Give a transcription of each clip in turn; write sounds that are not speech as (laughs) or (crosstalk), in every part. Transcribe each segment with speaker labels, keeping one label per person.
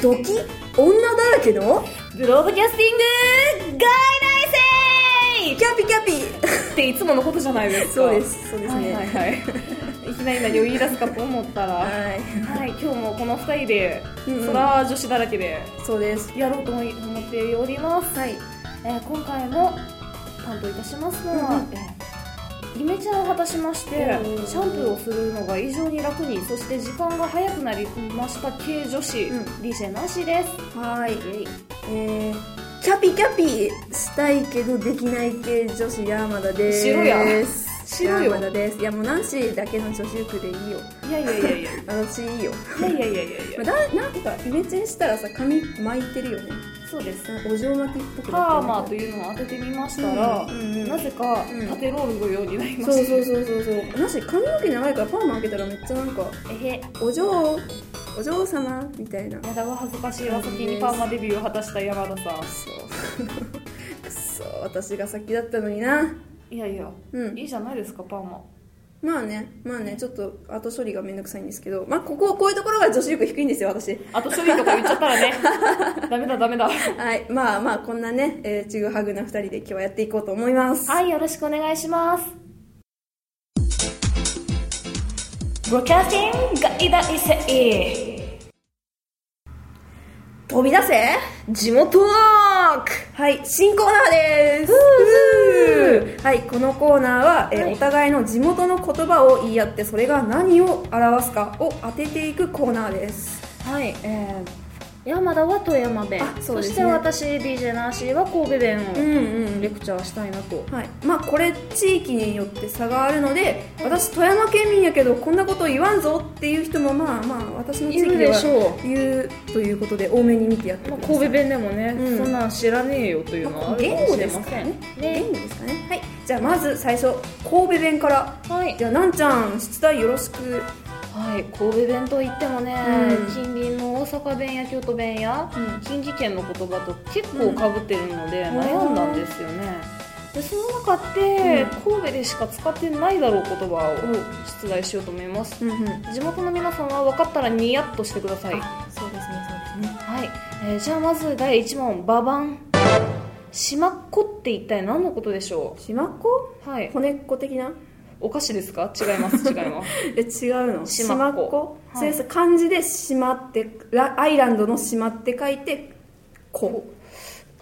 Speaker 1: ドキ？女だらけの？
Speaker 2: ブロードキャスティング外来
Speaker 1: キャピキャピ。
Speaker 2: 生っていつものことじゃないですか。
Speaker 1: そうです。そうですね。
Speaker 2: はいはいはい。(laughs) いきなり何を言い出すかと思ったら。は
Speaker 1: はい
Speaker 2: い今日もこの2人で
Speaker 1: うんうん。
Speaker 2: そら女子だらけで
Speaker 1: そうです。
Speaker 2: やろうと思っております、
Speaker 1: はい。
Speaker 2: えー今回も担当いたしますのは、
Speaker 1: うんうん。
Speaker 2: えーイメチェンを果たしまして
Speaker 1: うん。
Speaker 2: シャンプーをするのが異常に楽にそして時間が早くなりました系女子、
Speaker 1: うん。
Speaker 2: リシェなしです。
Speaker 1: はい。えー、キャピキャピしたいけどできない系女子山田です。
Speaker 2: 白や白よ。
Speaker 1: 山田です。いやもうナンシーだけの女子力でいいよ。
Speaker 2: いやいやいやいや。い (laughs)
Speaker 1: 私いいよ。
Speaker 2: やいやいやいやいや。
Speaker 1: だなんかイメチェンしたらさ髪巻いてるよね
Speaker 2: そうです。
Speaker 1: お嬢巻きっぽく
Speaker 2: パーマーというのを当ててみましたら、
Speaker 1: うんうんうん。
Speaker 2: なぜか
Speaker 1: うん。
Speaker 2: 縦ロールのようになりました、
Speaker 1: そうそうそうそうそう。なし髪の毛長いからパーマ開けたらめっちゃなんか
Speaker 2: えへ。
Speaker 1: お嬢お嬢様みたいな。
Speaker 2: やだが恥ずかしいわ先にパーマデビューを果たした山田さん。
Speaker 1: そう。(laughs) くそ私が先だったのにな。い
Speaker 2: やいや、
Speaker 1: うん。
Speaker 2: いいじゃないですかパーマ
Speaker 1: まあねまあねちょっと後処理がめんどくさいんですけどまあこここういうところが女子力低いんですよ私。
Speaker 2: あと処理とか言っちゃったらね。(laughs) ダメだダメだ。
Speaker 1: はい。まあまあこんなね、えー、ちぐはぐな2人で今日はやっていこうと思います。
Speaker 2: はいよろしくお願いします。ブキャスティング外大生
Speaker 1: 飛び出せ
Speaker 2: 地元ワーク
Speaker 1: はい新コーナーです。はいこのコーナーは、えー
Speaker 2: はい。
Speaker 1: お互いの地元の言葉を言い合ってそれが何を表すかを当てていくコーナーです。
Speaker 2: はいえー、山田は富山弁。
Speaker 1: あそね。
Speaker 2: して私 DJ ナーシーは神戸弁を
Speaker 1: うんうん
Speaker 2: レクチャーしたいなと、
Speaker 1: はい、まあこれ地域によって差があるので私富山県民やけどこんなこと言わんぞっていう人もまあまあ私の地域では
Speaker 2: でしょう。
Speaker 1: 言うということで多めに見てやってく
Speaker 2: まあ、
Speaker 1: ださい。
Speaker 2: 神戸弁でもね、
Speaker 1: うん。
Speaker 2: そんなん知らねえよというのはあるか
Speaker 1: 言
Speaker 2: もしれません。
Speaker 1: ね。言語ですかね。はい。じゃあまず最初神戸弁から。
Speaker 2: はい。
Speaker 1: じゃあなんちゃん出題よろしく。
Speaker 2: はい、神戸弁といってもね、
Speaker 1: うん。
Speaker 2: 近隣の大阪弁や京都弁や、
Speaker 1: うん。
Speaker 2: 近畿圏の言葉と結構かぶってるので悩んだんですよね、でその中で、神戸でしか使ってないだろう言葉を出題しようと思います、
Speaker 1: うんうん。
Speaker 2: 地元の皆さんは分かったらニヤッとしてください。
Speaker 1: そうですねそうですね。
Speaker 2: えーじゃあまず第1問ババン。しまっこって一体何のことでしょ
Speaker 1: しまっこ？
Speaker 2: うはい。
Speaker 1: 骨っこ的な？
Speaker 2: お菓子ですか？違います (laughs) 違います。
Speaker 1: え違うの？
Speaker 2: しまっこ
Speaker 1: こ
Speaker 2: はい。
Speaker 1: それさ漢字でしまってラアイランドの島って書いてこ。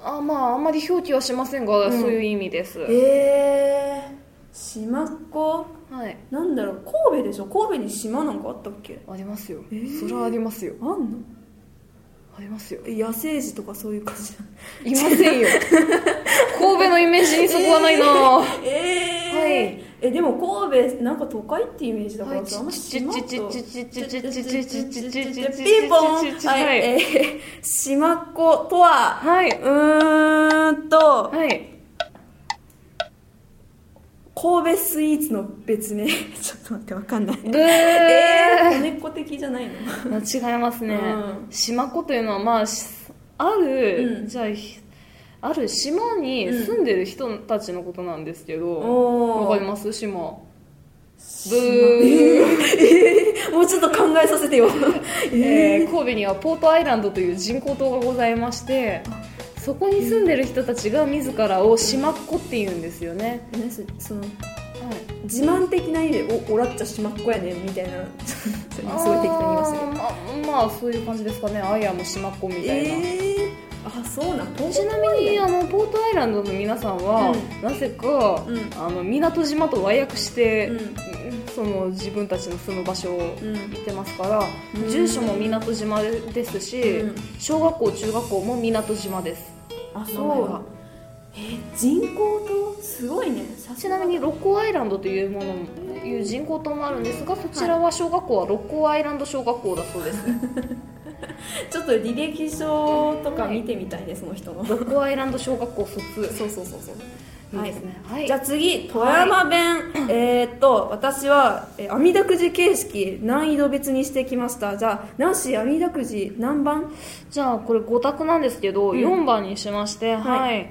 Speaker 2: あまああんまり表記はしませんが、
Speaker 1: うん。
Speaker 2: そういう意味です。
Speaker 1: えー、島っこ
Speaker 2: はい。
Speaker 1: なんだろう神戸でしょ？神戸に島なんかあったっけ？
Speaker 2: ありますよ、
Speaker 1: えー。
Speaker 2: それはありますよ。
Speaker 1: あんの？
Speaker 2: ありますよ。
Speaker 1: え野生児とかそういう感じ
Speaker 2: いませんよ。(laughs) 神戸のイメージにそこはないな、
Speaker 1: えー、
Speaker 2: はい
Speaker 1: えでも神戸なんか都会ってイメージだからさ、
Speaker 2: は、あ
Speaker 1: ピンポン。はい、えー、島っ子とは、
Speaker 2: はい、う
Speaker 1: んと、
Speaker 2: はい、
Speaker 1: 神戸スイーツの別名。ちょっと待ってわかんない。
Speaker 2: ブ
Speaker 1: ー。えー、的じゃないの？(laughs)
Speaker 2: 違いますね、
Speaker 1: うん、
Speaker 2: 島っ子というのはまあある、じゃあある島に住んでる人たちのことなんですけど、わかります？島。ブ
Speaker 1: えーもうちょっと考えさせてよ。(laughs)
Speaker 2: えー神戸にはポートアイランドという人工島がございましてそこに住んでる人たちが自らを島っ子って言うんですよね、
Speaker 1: 何そその
Speaker 2: はい、
Speaker 1: 自慢的な意味でおおらっちゃ島っ子やねんみたいな。すご (laughs) い適当に言いましたけど
Speaker 2: あーまあまあそういう感じですかね。アイアム島っ子みたいな、
Speaker 1: えー、あそうなん
Speaker 2: ちなみにあのポートアイランドの皆さんは、
Speaker 1: う
Speaker 2: なぜか、
Speaker 1: うん。
Speaker 2: あの港島と和訳して、
Speaker 1: うん。
Speaker 2: その自分たちの住む場所を
Speaker 1: うん。
Speaker 2: 言ってますから、
Speaker 1: うん。
Speaker 2: 住所も港島ですし、
Speaker 1: うん。
Speaker 2: 小学校中学校も港島です。
Speaker 1: あ
Speaker 2: 名前が
Speaker 1: えー人口と？すごいね。
Speaker 2: ちなみに六甲アイランドというものもいう人工島もあるんですがそちらは小学校は六甲アイランド小学校だそうです、(laughs) (laughs)
Speaker 1: ちょっと履歴書とか見てみたいねその人の
Speaker 2: 六甲アイランド小学校卒。
Speaker 1: そうそうそうそう。
Speaker 2: いいですね。はい。
Speaker 1: じゃあ次富山弁、(clears throat) えーっと私はえー網だくじ形式難易度別にしてきました。じゃあナンシー網だくじ何番？
Speaker 2: じゃあこれ5択なんですけど、
Speaker 1: うん。
Speaker 2: 4番にしましてはい、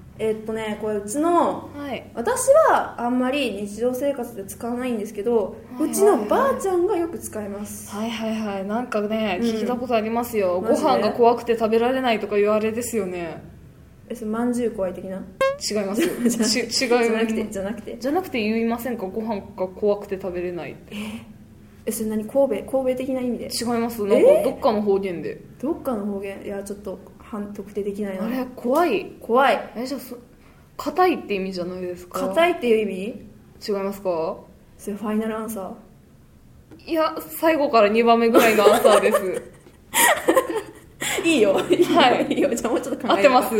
Speaker 2: は
Speaker 1: えっとね
Speaker 2: こ
Speaker 1: れうちの
Speaker 2: い。
Speaker 1: 私はあんまり日常生活で使わないんですけど、
Speaker 2: はいう
Speaker 1: ちのばあちゃんがよく使います。
Speaker 2: はいはいはい。なんかね
Speaker 1: うん。
Speaker 2: 聞いたことありますよ、ご飯が怖くて食べられないとか言われですよね。
Speaker 1: えそれまんじゅう怖い的な？
Speaker 2: 違います。(laughs) 違い
Speaker 1: じゃなくてじゃなくて。
Speaker 2: じゃなくて言いませんか？ご飯が怖くて食べれないって。
Speaker 1: えそれ何？神戸？神戸的な意味で？
Speaker 2: 違います。なんかどっかの方言で、
Speaker 1: どっかの方言？いやちょっと判特定できないな。
Speaker 2: あれ怖い。
Speaker 1: 怖い。
Speaker 2: えじゃあそ硬いって意味じゃないですか？い
Speaker 1: 硬いっていう意味？
Speaker 2: 違いますか？
Speaker 1: それファイナルアンサー？
Speaker 2: いや最後から2番目ぐらいのアンサーです。(laughs)
Speaker 1: いいよ。
Speaker 2: はい。
Speaker 1: いいよ。じゃあもうちょっと考え
Speaker 2: 合ってます？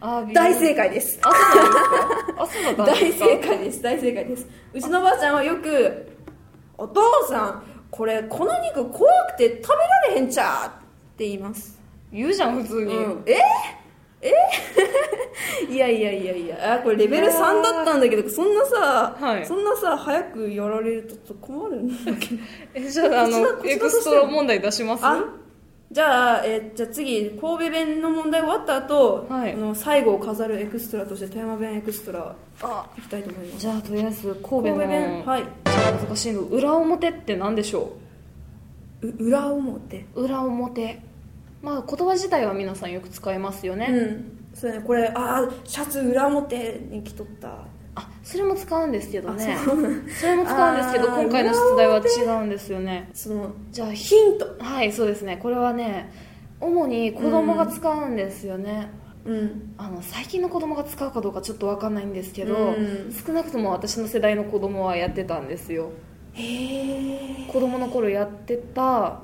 Speaker 2: あー。
Speaker 1: 大正解です。
Speaker 2: あそうなん (laughs)
Speaker 1: 大正解です。大正解です。うちのばあちゃんはよく「お父さんこれこの肉怖くて食べられへんちゃう」って言います。
Speaker 2: 言うじゃん普通に、
Speaker 1: うん、ええ (laughs) いやいやいやいや。あこれレベル3だったんだけどそんなさ、
Speaker 2: はい。
Speaker 1: そんなさ早くやられると困るんだけど。
Speaker 2: えじゃああのエクストラ問題出します？
Speaker 1: あじゃあ、えじゃあ次神戸弁の問題終わった後、
Speaker 2: はい。
Speaker 1: あの最後を飾るエクストラとして富山弁エクストラ
Speaker 2: あ。
Speaker 1: いきたいと思います。
Speaker 2: じゃあとりあえず神戸
Speaker 1: 弁。はい。
Speaker 2: 難しいの裏表って何でしょ
Speaker 1: う？裏表。
Speaker 2: う裏表。まあ言葉自体は皆さんよく使いますよね、
Speaker 1: うん。そうねこれああシャツ裏表に着とった
Speaker 2: あそれも使うんですけどね。
Speaker 1: あそ
Speaker 2: れも使うんですけど今回の出題は違うんですよね。
Speaker 1: その
Speaker 2: じゃあひ
Speaker 1: ヒント。
Speaker 2: はいそうですね。これはね主に子供が使うんですよね、
Speaker 1: うん。
Speaker 2: あの最近の子供が使うかどうかちょっと分かんないんですけど、
Speaker 1: うん。
Speaker 2: 少なくとも私の世代の子供はやってたんですよ。
Speaker 1: へえ
Speaker 2: 子供の頃やってた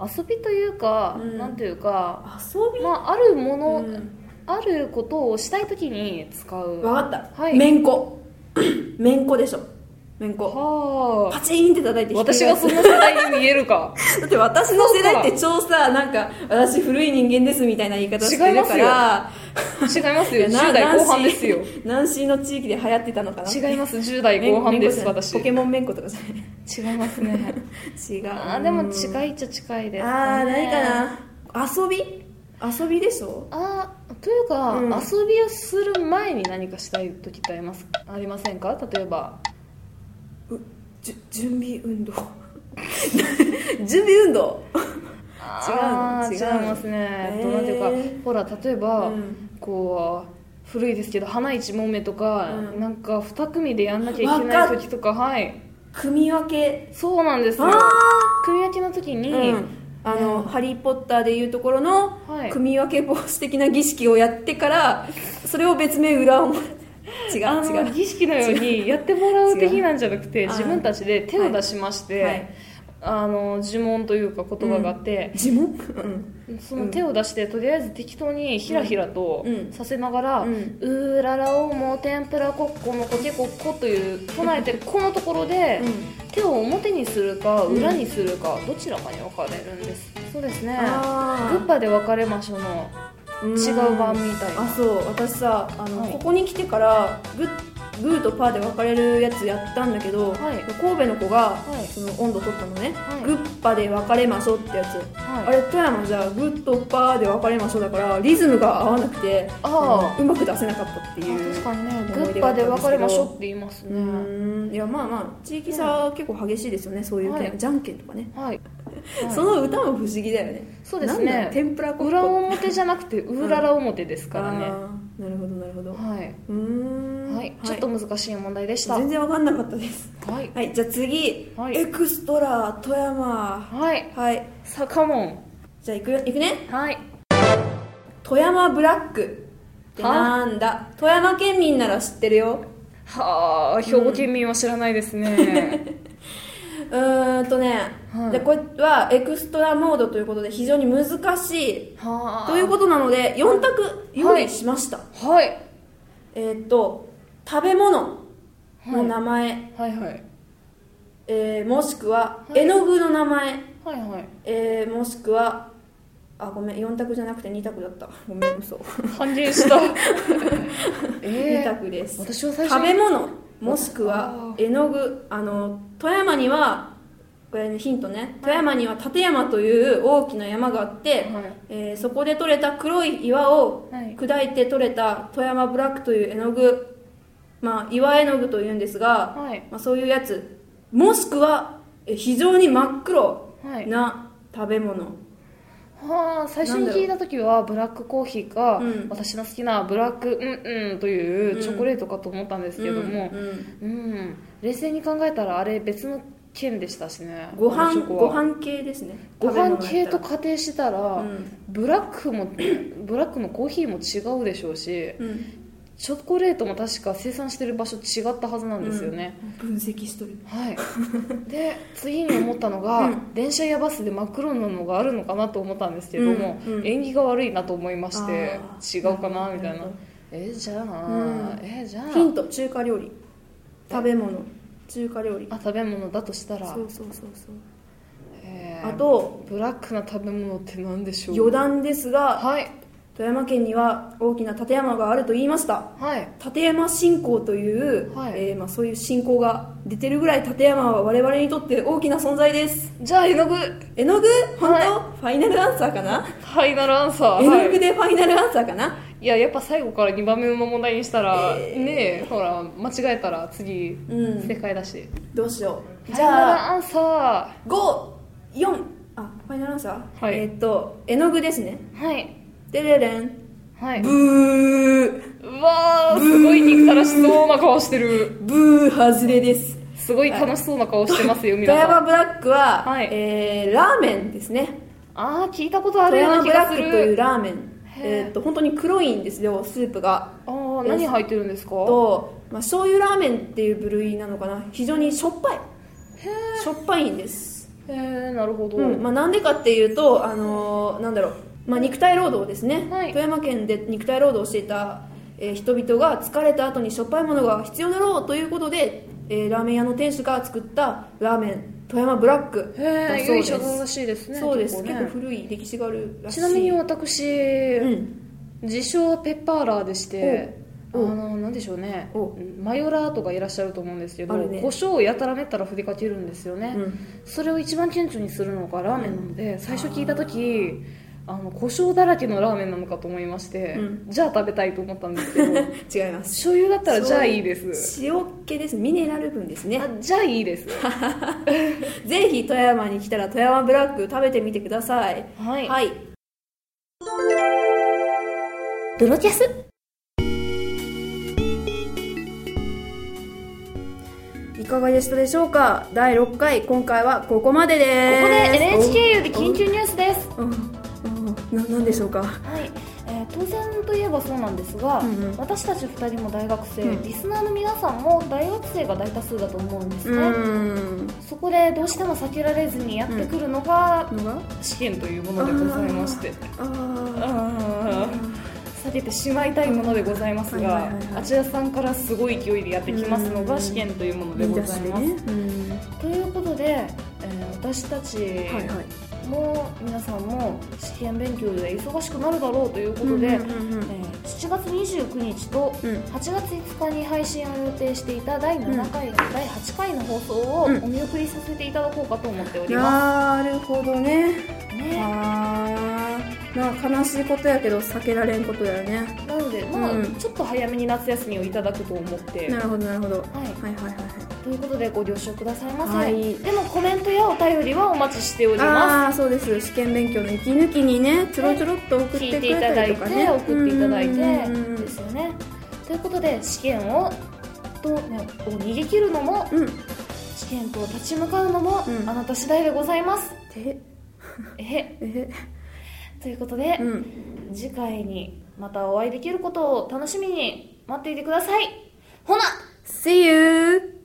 Speaker 2: 遊びというか、
Speaker 1: うん。
Speaker 2: なんていうか、
Speaker 1: 遊び、
Speaker 2: まあ、あるもの、
Speaker 1: うん
Speaker 2: あることをしたい時に使う。
Speaker 1: 分かった、
Speaker 2: はい。
Speaker 1: めんこめんこでしょ。めんこ
Speaker 2: はあ。
Speaker 1: パチンって叩いて
Speaker 2: 私がそ
Speaker 1: の
Speaker 2: の世代に見えるか。(laughs)
Speaker 1: だって私の世代って超さなんか私古い人間ですみたいな言い方してるから。
Speaker 2: 違いますよ。(laughs)
Speaker 1: いやな
Speaker 2: 10代後半ですよ。
Speaker 1: 南市の地域で流行ってたのかな。
Speaker 2: 違います。10代後半です私。
Speaker 1: ポケモンめんことかじゃ
Speaker 2: 違いますね。
Speaker 1: ない違う。
Speaker 2: あーでも近いっちゃ近いです、ね、
Speaker 1: ああ何かな。遊び？遊びでしょ？
Speaker 2: あーというか、
Speaker 1: うん。
Speaker 2: 遊びをする前に何かしたい時ってありますありませんか？例えば。
Speaker 1: うじゅ準備運動。準備運動。(laughs) 違うの
Speaker 2: 違いますね、えっとなんていうかほら例えば、
Speaker 1: うん。
Speaker 2: こう古いですけど花一問目とか、
Speaker 1: うん
Speaker 2: なんか2組でやんなきゃいけない時とかはい
Speaker 1: 組み分け
Speaker 2: そうなんですよ
Speaker 1: あ
Speaker 2: 組み分けの時に、
Speaker 1: うんあの、ハリー・ポッターでいうところの
Speaker 2: はい。
Speaker 1: 組み分け防止的な儀式をやってからそれを別名裏表違
Speaker 2: あ
Speaker 1: う違う。
Speaker 2: の儀式のようにやってもらう的なんじゃなくて自分たちで手を出しまして、
Speaker 1: はい
Speaker 2: あの呪文というか言葉があって、
Speaker 1: 呪文？うん。
Speaker 2: その手を出してとりあえず適当にひらひらと
Speaker 1: うん。
Speaker 2: させながら「
Speaker 1: う
Speaker 2: うんーららおも天ぷらこっこのこけこっこ」という唱えてこのところで手を表にするか
Speaker 1: うん。
Speaker 2: 裏にするかどちらかに分かれるんです。そうですね。グッパで別れましょうの違う版みたいな。
Speaker 1: あそう。私さあの、
Speaker 2: はい。
Speaker 1: ここに来てからグッグーとパーで分かれるやつやったんだけど、
Speaker 2: はい。
Speaker 1: 神戸の子が、
Speaker 2: はい。
Speaker 1: その温度取ったのね、
Speaker 2: はい。
Speaker 1: グッパで分かれましょうってやつ、
Speaker 2: はい。
Speaker 1: あれ富山じゃあグッとパーで分かれましょうだからリズムが合わなくて
Speaker 2: あ
Speaker 1: うまく出せなかったっていう
Speaker 2: 確かにね。グッパで
Speaker 1: があったんですけど。
Speaker 2: 別れましょうって言います
Speaker 1: う
Speaker 2: ね
Speaker 1: いやまあまあ地域差結構激しいですよねそういうじゃんけんとかね、(laughs) その歌も不思議だよね。
Speaker 2: そうですね。
Speaker 1: 天ぷら粉
Speaker 2: 裏表じゃなくてうらら表ですからね、
Speaker 1: るほどなるほど。
Speaker 2: はい、
Speaker 1: うーん。
Speaker 2: はい、ちょっと難しい問題でした。
Speaker 1: 全然分かんなかったです。
Speaker 2: はい。
Speaker 1: はい。じゃあ次、
Speaker 2: はい。
Speaker 1: エクストラ富山。
Speaker 2: はい。
Speaker 1: はい。
Speaker 2: さカモン。
Speaker 1: じゃあいくよ。いくね。
Speaker 2: はい。
Speaker 1: 富山ブラック。ってなんだ？富山県民なら知ってるよ。
Speaker 2: はあ兵庫県民は知らないですね、
Speaker 1: う (laughs) ーんとね、
Speaker 2: はい。
Speaker 1: でこれはエクストラモードということで非常に難しい。
Speaker 2: はあ。
Speaker 1: ということなので4択用意しました、
Speaker 2: はい。
Speaker 1: えーっと食べ物の名前、
Speaker 2: はいはい。
Speaker 1: えーもしくは
Speaker 2: はい。
Speaker 1: 絵の具の名前、
Speaker 2: はいはい。
Speaker 1: えーもしくはあごめん4択じゃなくて2択だった。ごめん嘘。
Speaker 2: 感心した。
Speaker 1: 2 (laughs)
Speaker 2: えー、
Speaker 1: 択です。
Speaker 2: 私は最初
Speaker 1: 食べ物もしくは
Speaker 2: あ
Speaker 1: 絵の具あの富山にはこれ、ね、ヒントね。富山には立山という大きな山があって、
Speaker 2: はい。
Speaker 1: えーそこで採れた黒い岩を
Speaker 2: はい。
Speaker 1: 砕いて採れた富山ブラックという絵の具まあ岩絵の具というんですが、
Speaker 2: はい。
Speaker 1: まあ、そういうやつ。もしくはえー非常に真っ黒
Speaker 2: はい。
Speaker 1: な食べ物、
Speaker 2: はあ最初に聞いた時はブラックコーヒーか、
Speaker 1: うん。
Speaker 2: 私の好きなブラックうんうんというチョコレートかと思ったんですけども
Speaker 1: うんうん。
Speaker 2: うん、冷静に考えたらあれ別の県でしたしね。
Speaker 1: ご飯ご飯系ですね。
Speaker 2: ご飯系と
Speaker 1: 食
Speaker 2: 仮定してたら、ブラックもブラックのコーヒーも違うでしょうしチョコレートも確か生産してる場所違ったはずなんですよね、
Speaker 1: 分析しとる。
Speaker 2: はい。で次に思ったのが、
Speaker 1: うん。
Speaker 2: 電車やバスで真っ黒なのがあるのかなと思ったんですけども、
Speaker 1: うんうん。
Speaker 2: 縁起が悪いなと思いまして
Speaker 1: あ
Speaker 2: 違
Speaker 1: ー
Speaker 2: うかなみたいな。えじゃあ、
Speaker 1: ん。
Speaker 2: えじゃあ。
Speaker 1: ヒント中華料理。食べ物。中華料理。
Speaker 2: あ食べ物だとしたら。
Speaker 1: そうそうそうそう。
Speaker 2: えー
Speaker 1: あと
Speaker 2: ブラックな食べ物って何でしょう？
Speaker 1: 余談ですが
Speaker 2: はい
Speaker 1: 富山県には大きな立山があると言いました。
Speaker 2: はい。
Speaker 1: 立山信仰という、
Speaker 2: はい。
Speaker 1: えーまあ、そういう信仰が出てるぐらい立山は我々にとって大きな存在です。
Speaker 2: じゃあ絵の具。
Speaker 1: 絵の具？本当、
Speaker 2: は
Speaker 1: ファイナルアンサーかな？
Speaker 2: ファイナルアンサー。
Speaker 1: 絵の
Speaker 2: はい
Speaker 1: 具でファイナルアンサーかな、
Speaker 2: いややっぱ最後から2番目の問題にしたら、
Speaker 1: えー。
Speaker 2: ねえほら間違えたら次、
Speaker 1: うん。
Speaker 2: 正解だし。
Speaker 1: どうしよう。
Speaker 2: じ
Speaker 1: じゃあ
Speaker 2: ゃあアンサ
Speaker 1: 54あファイナルアンサー、
Speaker 2: はい。
Speaker 1: えーっと絵の具ですね。
Speaker 2: ーはい
Speaker 1: でれれん。
Speaker 2: はい。
Speaker 1: ブー。
Speaker 2: うわーすごい憎たらしそうな顔してる。
Speaker 1: ブー。外れです。
Speaker 2: すごい楽しそうな顔してますよ
Speaker 1: 富
Speaker 2: 皆さん。
Speaker 1: 山ブラックは、
Speaker 2: はい。
Speaker 1: えーラーメンですね。
Speaker 2: ああ聞いたことある
Speaker 1: 富
Speaker 2: ような
Speaker 1: 山ブラック
Speaker 2: 気がする
Speaker 1: というラーメン。えーっと本当に黒いんですよスープが。
Speaker 2: ああ何入ってるんですか？
Speaker 1: と、まあ、醤油ラーメンっていう部類なのかな。非常にしょっぱい。しょっぱいんです、
Speaker 2: へえなるほど、
Speaker 1: うん。まあ、なんでかっていうと、あのーなんだろう、まあ、肉体労働ですね、
Speaker 2: はい。
Speaker 1: 富山県で肉体労働をしていた、えー人々が疲れた後にしょっぱいものが必要だろうということで、えーラーメン屋の店主が作ったラーメン富山ブラック
Speaker 2: へ
Speaker 1: だ
Speaker 2: え
Speaker 1: そうです。
Speaker 2: 由緒正しいですね
Speaker 1: そうです。結,、
Speaker 2: 結構
Speaker 1: 古い歴史があるらしい。
Speaker 2: ちなみに私、
Speaker 1: うん。
Speaker 2: 自称ペッパーラーでしてあ
Speaker 1: お
Speaker 2: のなんでしょうね。
Speaker 1: お
Speaker 2: マヨラーとかいらっしゃると思うんですけど、
Speaker 1: ね
Speaker 2: 胡椒をやたらめったら振りかけるんですよね、
Speaker 1: うん。
Speaker 2: それを一番顕著にするのがラーメンなので、最初聞いた時あの胡椒だらけのラーメンなのかと思いまして、
Speaker 1: うん。
Speaker 2: じゃあ食べたいと思ったんですけど (laughs)
Speaker 1: 違います。
Speaker 2: 醤油だったらじゃあいいです。
Speaker 1: 塩気ですミネラル分ですね
Speaker 2: あじゃあいいです
Speaker 1: ぜひ富山に来たら富山ブラック食べてみてください
Speaker 2: はい、
Speaker 1: はい
Speaker 2: ドロキャス
Speaker 1: いかがでしたでしょうか第6回今回はここまでです
Speaker 2: ここで NHK より緊急ニュースです
Speaker 1: うんうんななんでしょうか？
Speaker 2: はい、えー当然といえばそうなんですが、
Speaker 1: うんうん。
Speaker 2: 私たち2人も大学生、
Speaker 1: うん。
Speaker 2: リスナーの皆さんも大学生が大多数だと思うんです
Speaker 1: う
Speaker 2: ね、そこでどうしても避けられずにやってくるのが
Speaker 1: のが？
Speaker 2: 試験というものでございまして。
Speaker 1: あ
Speaker 2: あー避けてしまいたいものでございますが、あちらさんからすごい勢いでやってきますのが試験というもので
Speaker 1: 見
Speaker 2: ございます、
Speaker 1: 出してねうん。
Speaker 2: ということで、えー私たち
Speaker 1: はいはい。
Speaker 2: も皆さんも試験勉強で忙しくなるだろうということで、
Speaker 1: うんうんうんうん。
Speaker 2: えー7月29日と
Speaker 1: うん。
Speaker 2: 8月5日に配信を予定していた第7回、第8回の放送をお
Speaker 1: うん。
Speaker 2: 見送りさせていただこうかと思っておりま
Speaker 1: なるほどね。
Speaker 2: す、ね、
Speaker 1: あーまあ悲しいことやけど避けられんことだよね。
Speaker 2: なので、まあ
Speaker 1: うん。
Speaker 2: ちょっと早めに夏休みをいただくと思って。
Speaker 1: なるほどなるほど。はい。
Speaker 2: はい
Speaker 1: はいはいはい
Speaker 2: ということでご了承くださいませ、
Speaker 1: はい。
Speaker 2: でもコメントやお便りはお待ちしておりま
Speaker 1: ああそうです。試験勉強の息抜きにねちょろちょろっと送ってくれた
Speaker 2: だいて
Speaker 1: りとかね
Speaker 2: 送っていただいてですよね。ということで試験をと、ね、を逃げ切るのも
Speaker 1: うん。
Speaker 2: 試験と立ち向かうのも、
Speaker 1: うん。
Speaker 2: あなた次第でございます。
Speaker 1: え
Speaker 2: え (laughs)
Speaker 1: え
Speaker 2: ということで、
Speaker 1: うん。
Speaker 2: 次回にまたお会いできることを楽しみに待っていてください。ほな
Speaker 1: ！See you!